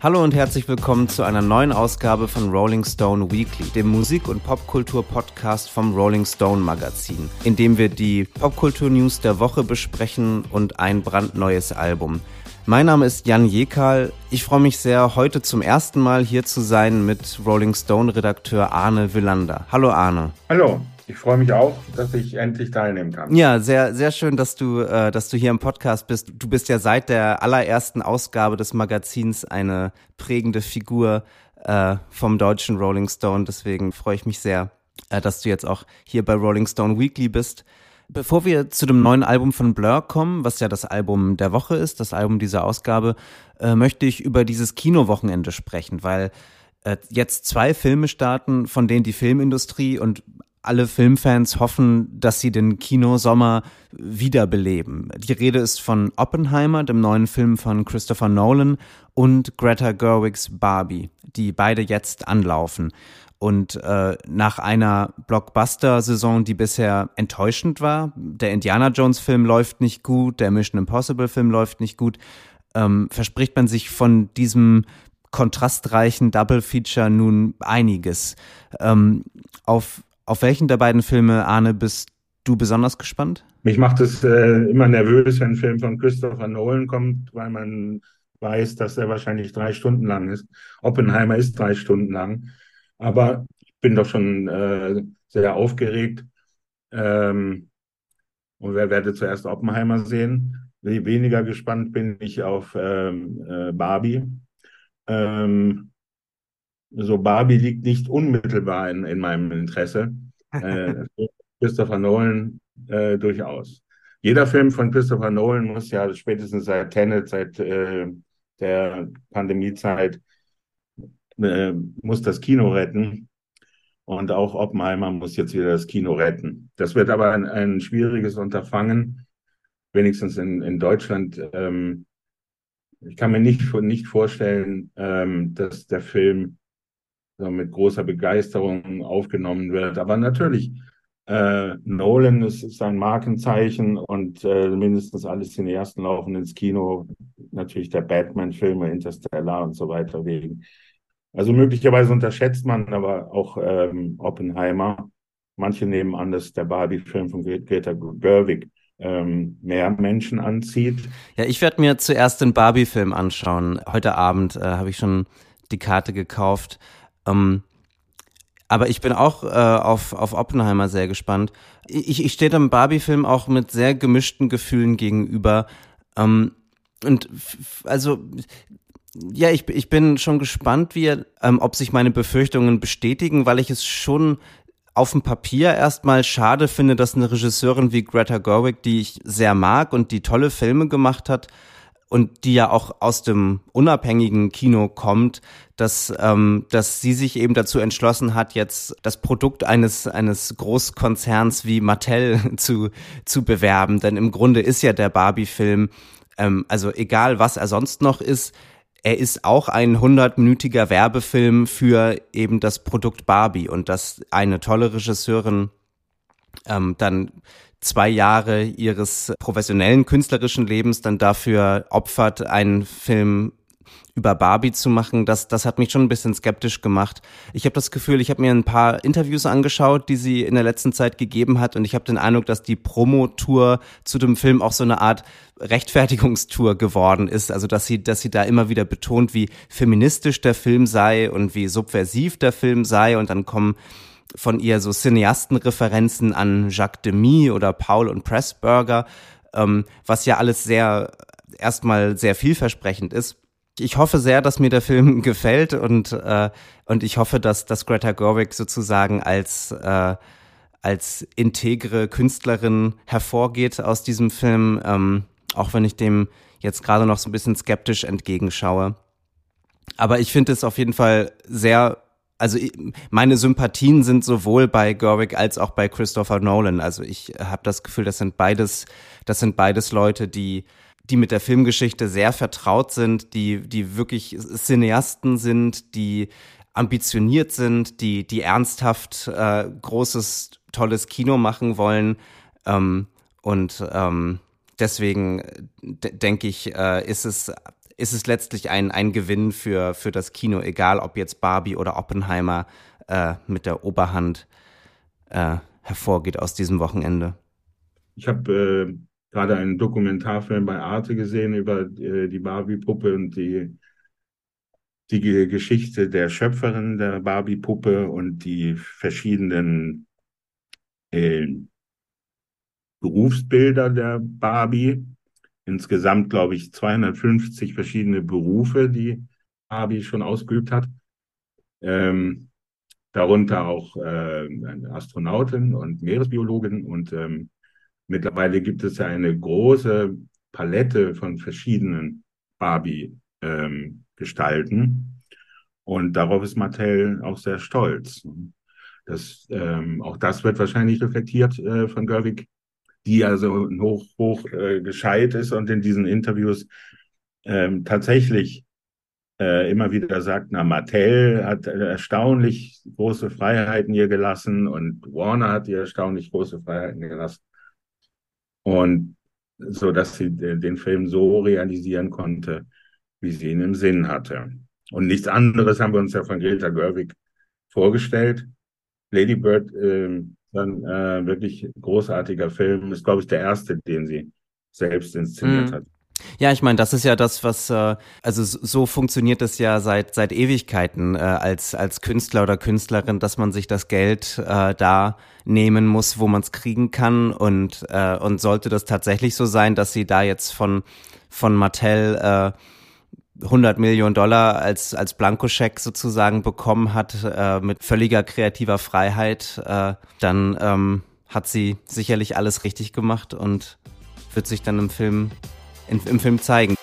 Hallo und herzlich willkommen zu einer neuen Ausgabe von Rolling Stone Weekly, dem Musik- und Popkultur-Podcast vom Rolling Stone Magazin, in dem wir die Popkultur-News der Woche besprechen und ein brandneues Album. Mein Name ist Jan Jekal. Ich freue mich sehr, heute zum ersten Mal hier zu sein mit Rolling Stone-Redakteur Arne Willander. Hallo Arne. Hallo. Ich freue mich auch, dass ich endlich teilnehmen kann. Ja, sehr, sehr schön, dass du, äh, dass du hier im Podcast bist. Du bist ja seit der allerersten Ausgabe des Magazins eine prägende Figur äh, vom deutschen Rolling Stone. Deswegen freue ich mich sehr, äh, dass du jetzt auch hier bei Rolling Stone Weekly bist. Bevor wir zu dem neuen Album von Blur kommen, was ja das Album der Woche ist, das Album dieser Ausgabe, äh, möchte ich über dieses Kinowochenende sprechen, weil äh, jetzt zwei Filme starten, von denen die Filmindustrie und alle Filmfans hoffen, dass sie den Kinosommer wiederbeleben. Die Rede ist von Oppenheimer, dem neuen Film von Christopher Nolan, und Greta Gerwigs Barbie, die beide jetzt anlaufen. Und äh, nach einer Blockbuster-Saison, die bisher enttäuschend war, der Indiana Jones-Film läuft nicht gut, der Mission Impossible-Film läuft nicht gut, ähm, verspricht man sich von diesem kontrastreichen Double Feature nun einiges. Ähm, auf auf welchen der beiden Filme, Arne, bist du besonders gespannt? Mich macht es äh, immer nervös, wenn ein Film von Christopher Nolan kommt, weil man weiß, dass er wahrscheinlich drei Stunden lang ist. Oppenheimer ist drei Stunden lang. Aber ich bin doch schon äh, sehr aufgeregt. Ähm, und wer werde zuerst Oppenheimer sehen? Weniger gespannt bin ich auf ähm, äh, Barbie. Ähm, so Barbie liegt nicht unmittelbar in, in meinem Interesse. Äh, Christopher Nolan äh, durchaus. Jeder Film von Christopher Nolan muss ja spätestens seit Tenet, seit äh, der Pandemiezeit, äh, muss das Kino retten. Und auch Oppenheimer muss jetzt wieder das Kino retten. Das wird aber ein, ein schwieriges Unterfangen, wenigstens in, in Deutschland. Ähm, ich kann mir nicht, nicht vorstellen, ähm, dass der Film mit großer Begeisterung aufgenommen wird. Aber natürlich, äh, Nolan ist, ist ein Markenzeichen und äh, mindestens alle Cineasten laufen ins Kino. Natürlich der Batman-Filme, Interstellar und so weiter wegen. Also möglicherweise unterschätzt man aber auch ähm, Oppenheimer. Manche nehmen an, dass der Barbie-Film von Greta Gerwig ähm, mehr Menschen anzieht. Ja, ich werde mir zuerst den Barbie-Film anschauen. Heute Abend äh, habe ich schon die Karte gekauft. Ähm, aber ich bin auch äh, auf, auf Oppenheimer sehr gespannt. Ich, ich stehe dem Barbie-Film auch mit sehr gemischten Gefühlen gegenüber. Ähm, und also ja, ich, ich bin schon gespannt, wie, ähm, ob sich meine Befürchtungen bestätigen, weil ich es schon auf dem Papier erstmal schade finde, dass eine Regisseurin wie Greta Gerwig, die ich sehr mag und die tolle Filme gemacht hat, und die ja auch aus dem unabhängigen Kino kommt, dass, ähm, dass sie sich eben dazu entschlossen hat, jetzt das Produkt eines, eines Großkonzerns wie Mattel zu, zu bewerben. Denn im Grunde ist ja der Barbie-Film, ähm, also egal was er sonst noch ist, er ist auch ein hundertminütiger Werbefilm für eben das Produkt Barbie und dass eine tolle Regisseurin ähm, dann zwei Jahre ihres professionellen künstlerischen Lebens dann dafür opfert, einen Film über Barbie zu machen, das, das hat mich schon ein bisschen skeptisch gemacht. Ich habe das Gefühl, ich habe mir ein paar Interviews angeschaut, die sie in der letzten Zeit gegeben hat und ich habe den Eindruck, dass die Promotour zu dem Film auch so eine Art Rechtfertigungstour geworden ist. Also dass sie, dass sie da immer wieder betont, wie feministisch der Film sei und wie subversiv der Film sei und dann kommen von ihr so Cineastenreferenzen an Jacques Demy oder Paul und Pressburger, ähm, was ja alles sehr erstmal sehr vielversprechend ist. Ich hoffe sehr, dass mir der Film gefällt und äh, und ich hoffe, dass dass Greta Gerwig sozusagen als äh, als integre Künstlerin hervorgeht aus diesem Film, ähm, auch wenn ich dem jetzt gerade noch so ein bisschen skeptisch entgegenschaue. Aber ich finde es auf jeden Fall sehr also meine Sympathien sind sowohl bei Gerwig als auch bei Christopher Nolan. Also ich habe das Gefühl, das sind beides, das sind beides Leute, die die mit der Filmgeschichte sehr vertraut sind, die die wirklich Cineasten sind, die ambitioniert sind, die die ernsthaft äh, großes tolles Kino machen wollen ähm, und ähm, deswegen denke ich, äh, ist es ist es letztlich ein, ein Gewinn für, für das Kino, egal ob jetzt Barbie oder Oppenheimer äh, mit der Oberhand äh, hervorgeht aus diesem Wochenende. Ich habe äh, gerade einen Dokumentarfilm bei Arte gesehen über äh, die Barbie-Puppe und die, die Geschichte der Schöpferin der Barbie-Puppe und die verschiedenen äh, Berufsbilder der Barbie. Insgesamt, glaube ich, 250 verschiedene Berufe, die Barbie schon ausgeübt hat. Ähm, darunter auch äh, Astronautin und Meeresbiologin und ähm, Mittlerweile gibt es ja eine große Palette von verschiedenen Barbie-Gestalten. Ähm, und darauf ist Mattel auch sehr stolz. Das, ähm, auch das wird wahrscheinlich reflektiert äh, von Gerwig, die also hoch, hoch äh, gescheit ist und in diesen Interviews ähm, tatsächlich äh, immer wieder sagt, na, Mattel hat erstaunlich große Freiheiten hier gelassen und Warner hat ihr erstaunlich große Freiheiten gelassen. Und so dass sie den Film so realisieren konnte, wie sie ihn im Sinn hatte. Und nichts anderes haben wir uns ja von Greta Gerwig vorgestellt. Lady Bird, äh, dann äh, wirklich großartiger Film, ist glaube ich der erste, den sie selbst inszeniert mhm. hat. Ja, ich meine, das ist ja das, was äh, also so funktioniert es ja seit seit Ewigkeiten äh, als als Künstler oder Künstlerin, dass man sich das Geld äh, da nehmen muss, wo man es kriegen kann und äh, und sollte das tatsächlich so sein, dass sie da jetzt von von Mattel äh, 100 Millionen Dollar als, als Blankoscheck sozusagen bekommen hat, äh, mit völliger kreativer Freiheit, äh, dann ähm, hat sie sicherlich alles richtig gemacht und wird sich dann im Film in, im Film zeigen.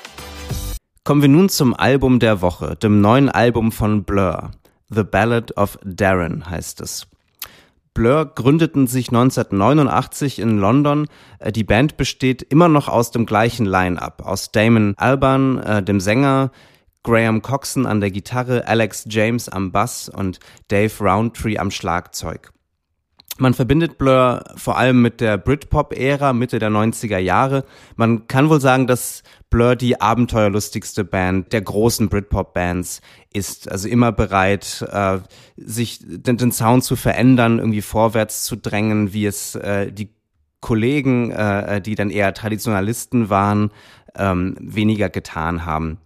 Kommen wir nun zum Album der Woche, dem neuen Album von Blur. The Ballad of Darren heißt es. Blur gründeten sich 1989 in London. Äh, die Band besteht immer noch aus dem gleichen Line-up, aus Damon Alban, äh, dem Sänger, Graham Coxon an der Gitarre, Alex James am Bass und Dave Roundtree am Schlagzeug. Man verbindet Blur vor allem mit der Britpop-Ära Mitte der 90er Jahre. Man kann wohl sagen, dass Blur die abenteuerlustigste Band der großen Britpop-Bands ist. Also immer bereit, äh, sich den, den, Sound zu verändern, irgendwie vorwärts zu drängen, wie es äh, die Kollegen, äh, die dann eher Traditionalisten waren, ähm, weniger getan haben.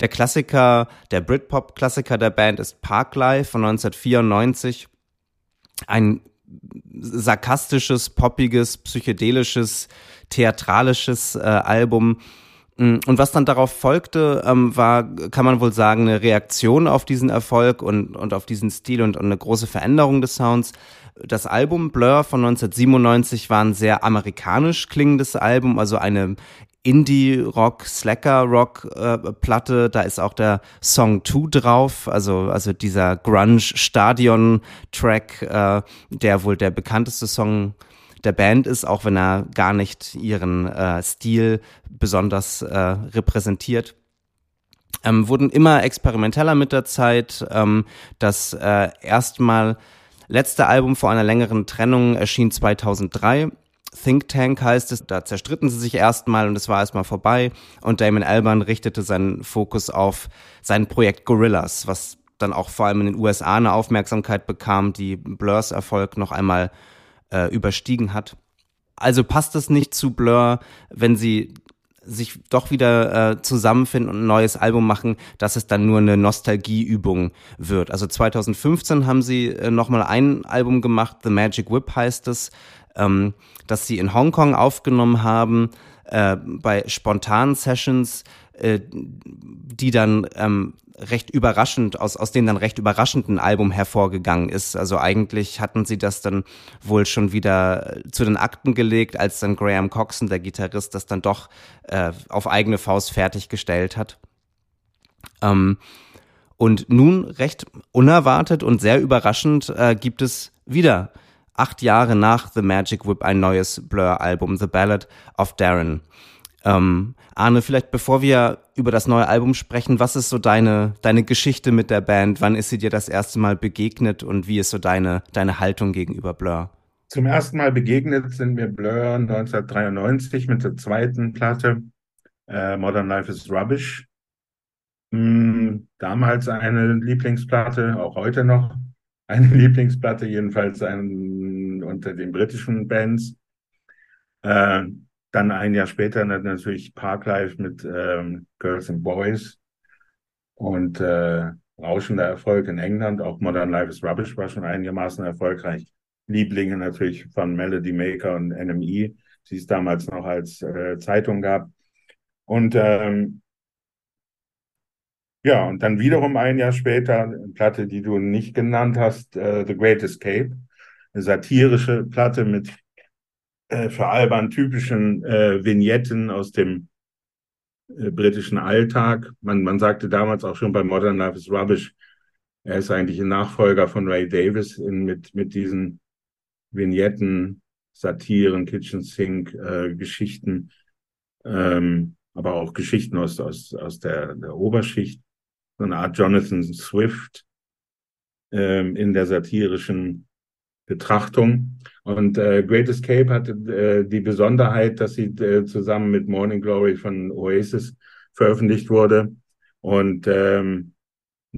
Der Klassiker, der Britpop-Klassiker der Band ist Parklife von 1994. Ein sarkastisches, poppiges, psychedelisches, theatralisches äh, Album. Mm, und was dann darauf folgte, ähm, war, kann man wohl sagen, eine Reaktion auf diesen Erfolg und, und auf diesen Stil und, und eine große Veränderung des Sounds. Das Album Blur von 1997 war ein sehr amerikanisch klingendes Album, also eine Indie-Rock, Slacker-Rock-Platte. Äh, da ist auch der Song 2 drauf, also, also dieser Grunge-Stadion-Track, äh, der wohl der bekannteste Song der Band ist, auch wenn er gar nicht ihren äh, Stil besonders äh, repräsentiert. Ähm, wurden immer experimenteller mit der Zeit. Ähm, das äh, erstmal letzte Album vor einer längeren Trennung erschien 2003 Think Tank heißt es, da zerstritten sie sich erstmal und es war erstmal vorbei und Damon Albarn richtete seinen Fokus auf sein Projekt Gorillas, was dann auch vor allem in den USA eine Aufmerksamkeit bekam, die Blurs Erfolg noch einmal äh, überstiegen hat. Also passt es nicht zu Blur, wenn sie sich doch wieder äh, zusammenfinden und ein neues Album machen, dass es dann nur eine Nostalgieübung wird. Also 2015 haben sie äh, nochmal ein Album gemacht, The Magic Whip heißt es ähm, dass sie in Hongkong aufgenommen haben, äh, bei spontanen Sessions, äh, die dann ähm, recht überraschend, aus, aus denen dann recht überraschend ein Album hervorgegangen ist. Also eigentlich hatten sie das dann wohl schon wieder zu den Akten gelegt, als dann Graham Coxon, der Gitarrist, das dann doch äh, auf eigene Faust fertiggestellt hat. Ähm, und nun recht unerwartet und sehr überraschend äh, gibt es wieder acht Jahre nach The Magic Whip ein neues Blur-Album, The Ballad of Darren. Ähm, Arne, vielleicht bevor wir über das neue Album sprechen, was ist so deine, deine Geschichte mit der Band? Wann ist sie dir das erste Mal begegnet und wie ist so deine, deine Haltung gegenüber Blur? Zum ersten Mal begegnet sind mir Blur 1993 mit der zweiten Platte, äh, Modern Life is Rubbish. Hm, damals eine Lieblingsplatte, auch heute noch eine Lieblingsplatte, jedenfalls ein, unter den britischen Bands. Äh, dann ein Jahr später natürlich Parklife mit ähm, Girls and Boys und äh, rauschender Erfolg in England. Auch Modern Life is Rubbish war schon einigermaßen erfolgreich. Lieblinge natürlich von Melody Maker und NME, die es damals noch als äh, Zeitung gab. Und ähm, ja, und dann wiederum ein Jahr später eine Platte, die du nicht genannt hast, äh, The Great Escape. Eine satirische Platte mit äh, für Alban typischen äh, Vignetten aus dem äh, britischen Alltag. Man, man sagte damals auch schon bei Modern Life is Rubbish, er ist eigentlich ein Nachfolger von Ray Davis in, mit, mit diesen Vignetten, Satiren, Kitchen Sink, äh, Geschichten, ähm, aber auch Geschichten aus, aus, aus der, der Oberschicht. So eine Art Jonathan Swift ähm, in der satirischen Betrachtung. Und äh, Great Escape hatte äh, die Besonderheit, dass sie äh, zusammen mit Morning Glory von Oasis veröffentlicht wurde. Und ähm,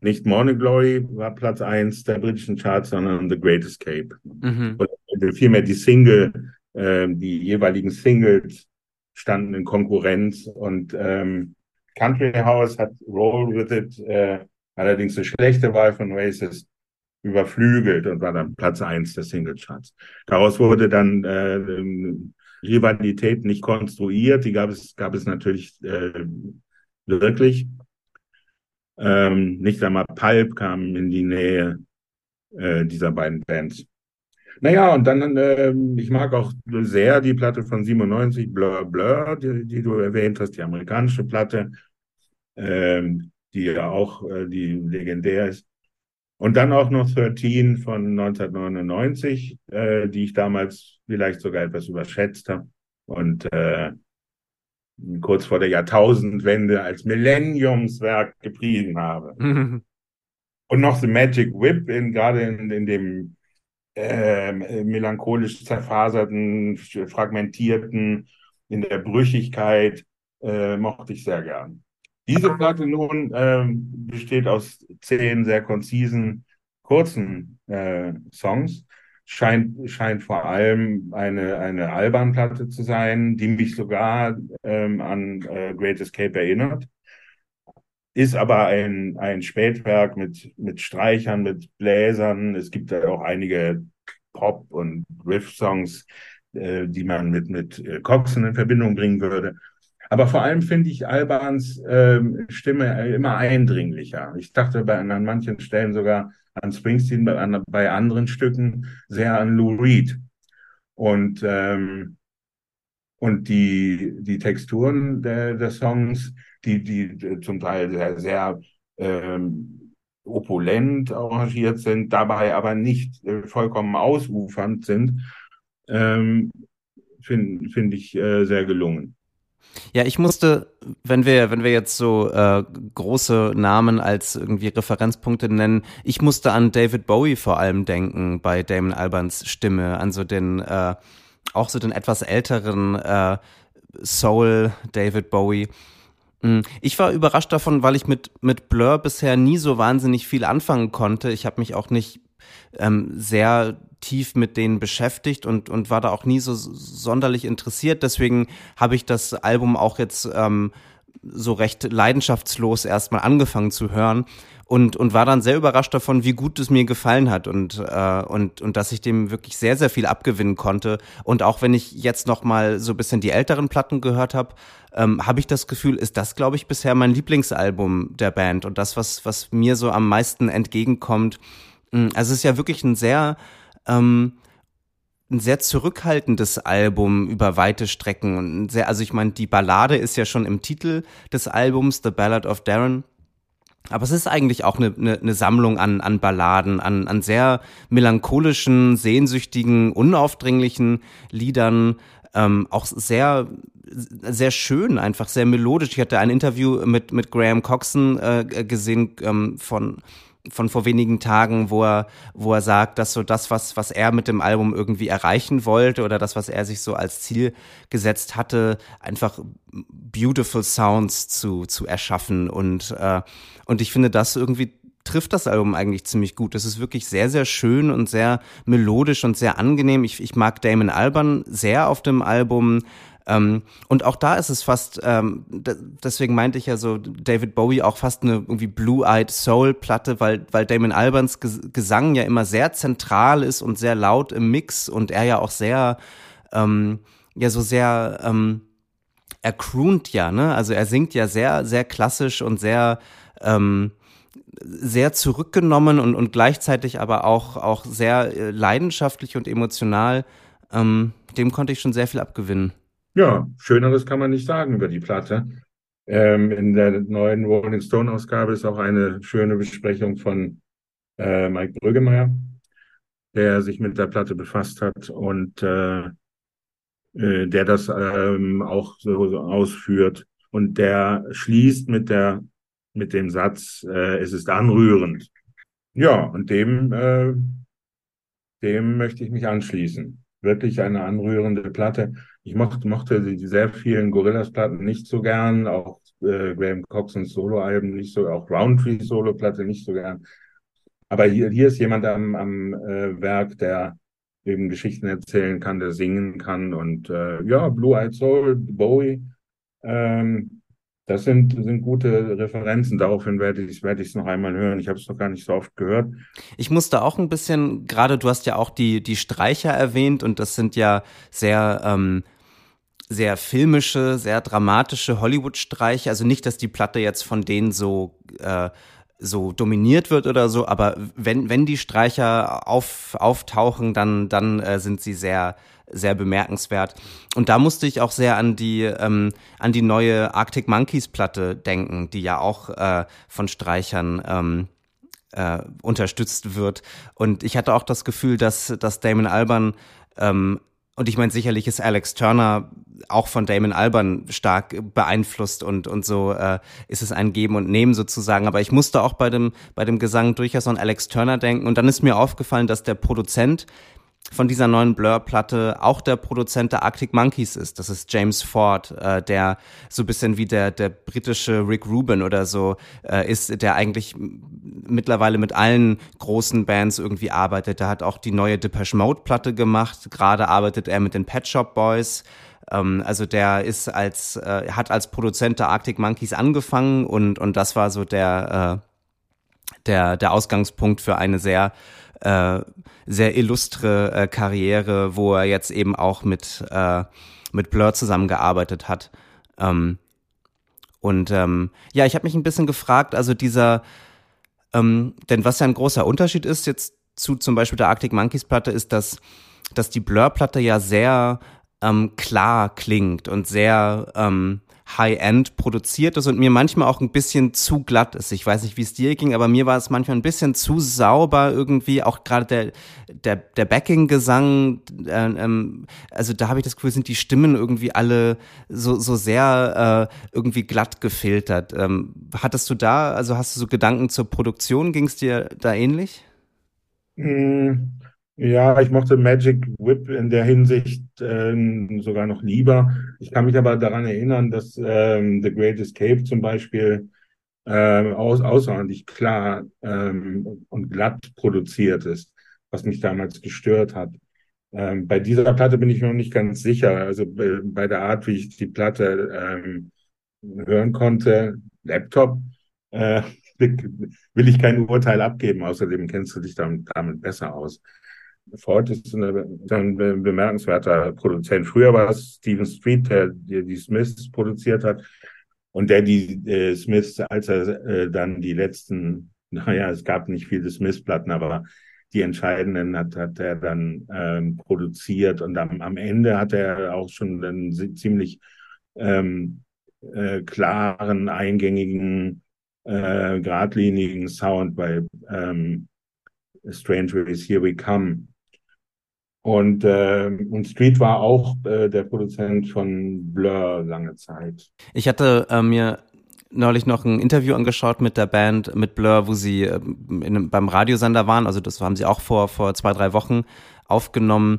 nicht Morning Glory war Platz eins der britischen Charts, sondern The Great Escape. Mhm. Und vielmehr die Single, äh, die jeweiligen Singles standen in Konkurrenz und ähm, Country House hat Roll With It äh, allerdings eine schlechte Wahl von Oasis überflügelt und war dann Platz eins der Singlecharts. Daraus wurde dann äh, Rivalität nicht konstruiert, die gab es, gab es natürlich äh, wirklich. Ähm, nicht einmal Pulp kam in die Nähe äh, dieser beiden Bands. Naja, und dann, äh, ich mag auch sehr die Platte von 97, Blur Blur, die, die du erwähnt hast, die amerikanische Platte, ähm, die ja auch äh, die legendär ist. Und dann auch noch 13 von 1999, äh, die ich damals vielleicht sogar etwas überschätzt habe und äh, kurz vor der Jahrtausendwende als Millenniumswerk gepriesen habe. und noch The Magic Whip, in, gerade in, in dem äh, melancholisch zerfaserten, fragmentierten, in der Brüchigkeit, äh, mochte ich sehr gern. Diese Platte nun äh, besteht aus zehn sehr konzisen, kurzen äh, Songs. Scheint, scheint vor allem eine, eine Alban-Platte zu sein, die mich sogar ähm, an äh, Great Escape erinnert. Ist aber ein, ein Spätwerk mit, mit Streichern, mit Bläsern. Es gibt da auch einige Pop- und Riff-Songs, äh, die man mit, mit äh, Coxen in Verbindung bringen würde. Aber vor allem finde ich Albans ähm, Stimme immer eindringlicher. Ich dachte bei, an manchen Stellen sogar an Springsteen, bei, an, bei anderen Stücken sehr an Lou Reed. Und, ähm, und die, die Texturen der, der Songs, die, die zum Teil sehr, sehr ähm, opulent arrangiert sind, dabei aber nicht äh, vollkommen ausufernd sind, ähm, finde find ich äh, sehr gelungen. Ja, ich musste, wenn wir, wenn wir jetzt so äh, große Namen als irgendwie Referenzpunkte nennen, ich musste an David Bowie vor allem denken bei Damon Albans Stimme, an so den äh, auch so den etwas älteren äh, Soul David Bowie. Hm, ich war überrascht davon, weil ich mit mit Blur bisher nie so wahnsinnig viel anfangen konnte. Ich habe mich auch nicht ähm, sehr tief mit denen beschäftigt und, und war da auch nie so sonderlich interessiert. Deswegen habe ich das Album auch jetzt ähm, so recht leidenschaftslos erstmal angefangen zu hören und, und war dann sehr überrascht davon, wie gut es mir gefallen hat und, äh, und, und dass ich dem wirklich sehr, sehr viel abgewinnen konnte. Und auch wenn ich jetzt noch mal so ein bisschen die älteren Platten gehört habe, ähm, habe ich das Gefühl, ist das, glaube ich, bisher mein Lieblingsalbum der Band und das, was, was mir so am meisten entgegenkommt. Hm, also es ist ja wirklich ein sehr ähm, ein sehr zurückhaltendes Album über weite Strecken und sehr, also ich meine, die Ballade ist ja schon im Titel des Albums, The Ballad of Darren. Aber es ist eigentlich auch eine, eine, eine Sammlung an, an Balladen, an, an sehr melancholischen, sehnsüchtigen, unaufdringlichen Liedern, ähm, auch sehr sehr schön, einfach sehr melodisch. Ich hatte ein Interview mit mit Graham Coxon äh, gesehen ähm, von von vor wenigen Tagen, wo er, wo er sagt, dass so das, was, was er mit dem Album irgendwie erreichen wollte oder das, was er sich so als Ziel gesetzt hatte, einfach beautiful Sounds zu, zu erschaffen. Und, äh, und ich finde das irgendwie trifft das Album eigentlich ziemlich gut. Es ist wirklich sehr, sehr schön und sehr melodisch und sehr angenehm. Ich, ich mag Damon Alban sehr auf dem Album. Ähm, und auch da ist es fast, ähm, deswegen meinte ich ja so David Bowie auch fast eine irgendwie Blue-Eyed Soul-Platte, weil, weil Damon Albans Gesang ja immer sehr zentral ist und sehr laut im Mix und er ja auch sehr, ähm, ja so sehr, ähm, er croont ja, ne? Also er singt ja sehr, sehr klassisch und sehr, ähm, sehr zurückgenommen und, und gleichzeitig aber auch, auch sehr äh, leidenschaftlich und emotional. Ähm, dem konnte ich schon sehr viel abgewinnen. Ja, schöneres kann man nicht sagen über die Platte. Ähm, in der neuen Rolling Stone Ausgabe ist auch eine schöne Besprechung von äh, Mike Brüggemeier, der sich mit der Platte befasst hat und äh, äh, der das ähm, auch so, so ausführt. Und der schließt mit der mit dem Satz, äh, es ist anrührend. Ja, und dem, äh, dem möchte ich mich anschließen. Wirklich eine anrührende Platte. Ich mochte, mochte die sehr vielen Gorillas-Platten nicht so gern, auch äh, Graham Coxons Solo-Alben nicht so, auch Roundtree-Solo-Platte nicht so gern. Aber hier, hier ist jemand am, am äh, Werk, der eben Geschichten erzählen kann, der singen kann und äh, ja, Blue Eyed Soul, Bowie, ähm, das sind, sind gute Referenzen. Daraufhin werde ich es werde noch einmal hören. Ich habe es noch gar nicht so oft gehört. Ich musste auch ein bisschen, gerade du hast ja auch die, die Streicher erwähnt und das sind ja sehr, ähm, sehr filmische, sehr dramatische Hollywood-Streiche. Also nicht, dass die Platte jetzt von denen so äh, so dominiert wird oder so, aber wenn, wenn die Streicher auf, auftauchen, dann, dann äh, sind sie sehr, sehr bemerkenswert. Und da musste ich auch sehr an die, ähm, an die neue Arctic Monkeys Platte denken, die ja auch äh, von Streichern ähm, äh, unterstützt wird. Und ich hatte auch das Gefühl, dass, dass Damon Alban ähm, und ich meine, sicherlich ist Alex Turner auch von Damon Alban stark beeinflusst und, und so äh, ist es ein Geben und Nehmen sozusagen. Aber ich musste auch bei dem, bei dem Gesang durchaus an Alex Turner denken. Und dann ist mir aufgefallen, dass der Produzent von dieser neuen Blur-Platte auch der Produzent der Arctic Monkeys ist. Das ist James Ford, äh, der so bisschen wie der, der britische Rick Rubin oder so äh, ist, der eigentlich mittlerweile mit allen großen Bands irgendwie arbeitet. Der hat auch die neue Depeche Mode-Platte gemacht. Gerade arbeitet er mit den Pet Shop Boys. Ähm, also der ist als, äh, hat als Produzent der Arctic Monkeys angefangen und, und das war so der, äh, der, der Ausgangspunkt für eine sehr äh, sehr illustre äh, Karriere, wo er jetzt eben auch mit, äh, mit Blur zusammengearbeitet hat. Ähm, und ähm, ja, ich habe mich ein bisschen gefragt, also dieser, ähm, denn was ja ein großer Unterschied ist jetzt zu zum Beispiel der Arctic Monkeys Platte, ist, dass, dass die Blur-Platte ja sehr ähm, klar klingt und sehr ähm, High-End produziert ist und mir manchmal auch ein bisschen zu glatt ist. Ich weiß nicht, wie es dir ging, aber mir war es manchmal ein bisschen zu sauber irgendwie. Auch gerade der, der, der Backing-Gesang, äh, ähm, also da habe ich das Gefühl, sind die Stimmen irgendwie alle so, so sehr äh, irgendwie glatt gefiltert. Ähm, hattest du da, also hast du so Gedanken zur Produktion? Ging es dir da ähnlich? Mm. Ja, ich mochte Magic Whip in der Hinsicht ähm, sogar noch lieber. Ich kann mich aber daran erinnern, dass ähm, The Great Escape zum Beispiel ähm, aus, außerordentlich klar ähm, und glatt produziert ist, was mich damals gestört hat. Ähm, bei dieser Platte bin ich mir noch nicht ganz sicher. Also bei, bei der Art, wie ich die Platte ähm, hören konnte, Laptop, äh, will ich kein Urteil abgeben. Außerdem kennst du dich damit, damit besser aus. Ford ist ein bemerkenswerter Produzent. Früher war es Stephen Street, der, der die Smiths produziert hat und der die äh, Smiths, als er äh, dann die letzten, naja, es gab nicht viele Smiths-Platten, aber die entscheidenden hat, hat er dann ähm, produziert und am, am Ende hat er auch schon einen ziemlich ähm, äh, klaren, eingängigen, äh, geradlinigen Sound bei ähm, Stranger is Here We Come und, äh, und Street war auch äh, der Produzent von Blur lange Zeit. Ich hatte äh, mir neulich noch ein Interview angeschaut mit der Band, mit Blur, wo sie äh, in, beim Radiosender waren. Also das haben sie auch vor, vor zwei, drei Wochen aufgenommen.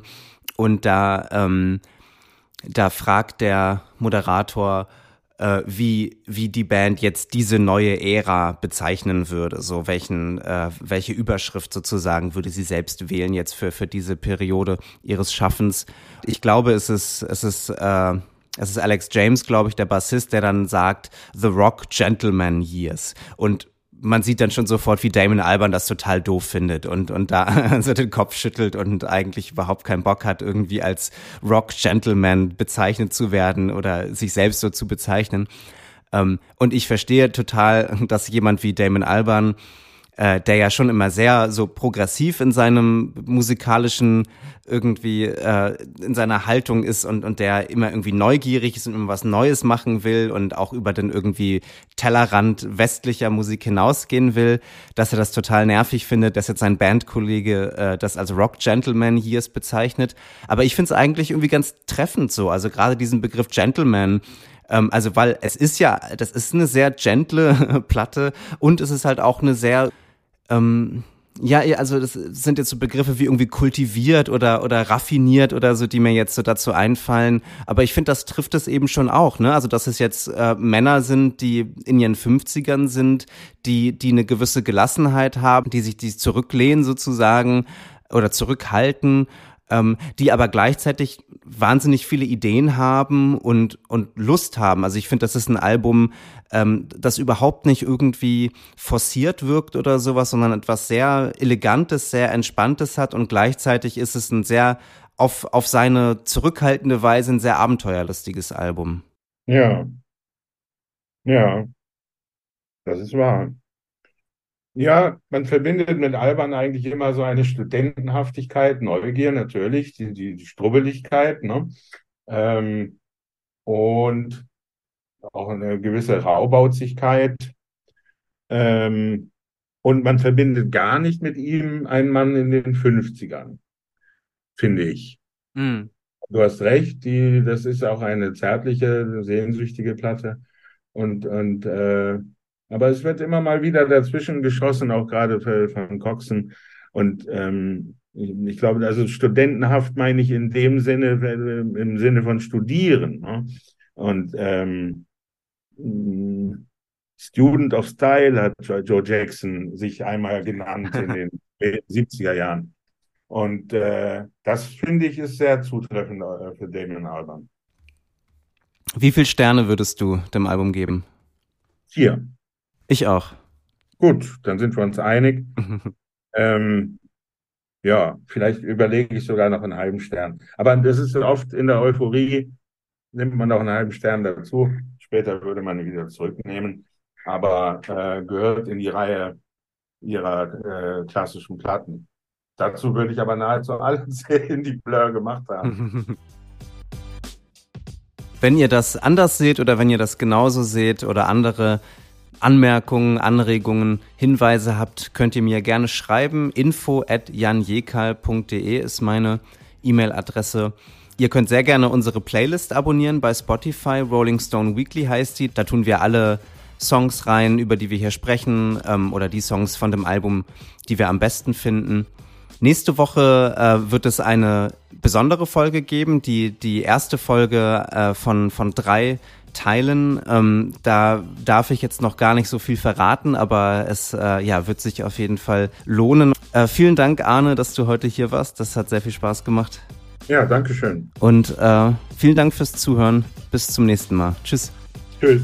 Und da, ähm, da fragt der Moderator, äh, wie, wie die Band jetzt diese neue Ära bezeichnen würde. So welchen, äh, welche Überschrift sozusagen würde sie selbst wählen jetzt für, für diese Periode ihres Schaffens. Ich glaube, es ist, es ist, äh, es ist Alex James, glaube ich, der Bassist, der dann sagt, The Rock Gentleman Years. Und man sieht dann schon sofort, wie Damon Alban das total doof findet und, und da so den Kopf schüttelt und eigentlich überhaupt keinen Bock hat, irgendwie als Rock Gentleman bezeichnet zu werden oder sich selbst so zu bezeichnen. Ähm, und ich verstehe total, dass jemand wie Damon Alban äh, der ja schon immer sehr so progressiv in seinem musikalischen irgendwie äh, in seiner Haltung ist und und der immer irgendwie neugierig ist und immer was Neues machen will und auch über den irgendwie Tellerrand westlicher Musik hinausgehen will, dass er das total nervig findet, dass jetzt sein Bandkollege äh, das als Rock Gentleman Years bezeichnet. Aber ich finde es eigentlich irgendwie ganz treffend so. Also gerade diesen Begriff Gentleman ähm, also weil es ist ja, das ist eine sehr gentle Platte und es ist halt auch eine sehr ähm, ja, also das sind jetzt so Begriffe wie irgendwie kultiviert oder oder raffiniert oder so, die mir jetzt so dazu einfallen. Aber ich finde, das trifft es eben schon auch, ne? Also dass es jetzt äh, Männer sind, die in ihren 50ern sind, die die eine gewisse Gelassenheit haben, die sich die zurücklehnen sozusagen oder zurückhalten ähm, die aber gleichzeitig wahnsinnig viele Ideen haben und, und Lust haben. Also ich finde, das ist ein Album, ähm, das überhaupt nicht irgendwie forciert wirkt oder sowas, sondern etwas sehr Elegantes, sehr Entspanntes hat und gleichzeitig ist es ein sehr auf, auf seine zurückhaltende Weise ein sehr abenteuerlustiges Album. Ja. Ja. Das ist wahr. Ja, man verbindet mit Alban eigentlich immer so eine Studentenhaftigkeit, Neugier natürlich, die, die, die Strubbeligkeit, ne? Ähm, und auch eine gewisse Raubauzigkeit. Ähm, und man verbindet gar nicht mit ihm einen Mann in den 50ern, finde ich. Mm. Du hast recht, die, das ist auch eine zärtliche, sehnsüchtige Platte. Und, und äh, aber es wird immer mal wieder dazwischen geschossen, auch gerade für, von Coxen. Und ähm, ich, ich, glaube, also studentenhaft meine ich in dem Sinne, im Sinne von studieren. Ne? Und ähm, Student of Style hat Joe Jackson sich einmal genannt in den 70er Jahren. Und äh, das finde ich ist sehr zutreffend äh, für Damon Alban. Wie viele Sterne würdest du dem Album geben? Vier. Ich auch. Gut, dann sind wir uns einig. ähm, ja, vielleicht überlege ich sogar noch einen halben Stern. Aber das ist oft in der Euphorie, nimmt man noch einen halben Stern dazu. Später würde man wieder zurücknehmen. Aber äh, gehört in die Reihe ihrer äh, klassischen Platten. Dazu würde ich aber nahezu alle zählen, die Blur gemacht haben. Wenn ihr das anders seht oder wenn ihr das genauso seht oder andere Anmerkungen, Anregungen, Hinweise habt, könnt ihr mir gerne schreiben. Info at janjekal.de ist meine E-Mail-Adresse. Ihr könnt sehr gerne unsere Playlist abonnieren bei Spotify. Rolling Stone Weekly heißt die. Da tun wir alle Songs rein, über die wir hier sprechen, ähm, oder die Songs von dem Album, die wir am besten finden. Nächste Woche äh, wird es eine besondere Folge geben, die, die erste Folge äh, von, von drei teilen. Ähm, da darf ich jetzt noch gar nicht so viel verraten, aber es äh, ja, wird sich auf jeden Fall lohnen. Äh, vielen Dank, Arne, dass du heute hier warst. Das hat sehr viel Spaß gemacht. Ja, danke schön. Und äh, vielen Dank fürs Zuhören. Bis zum nächsten Mal. Tschüss. Tschüss.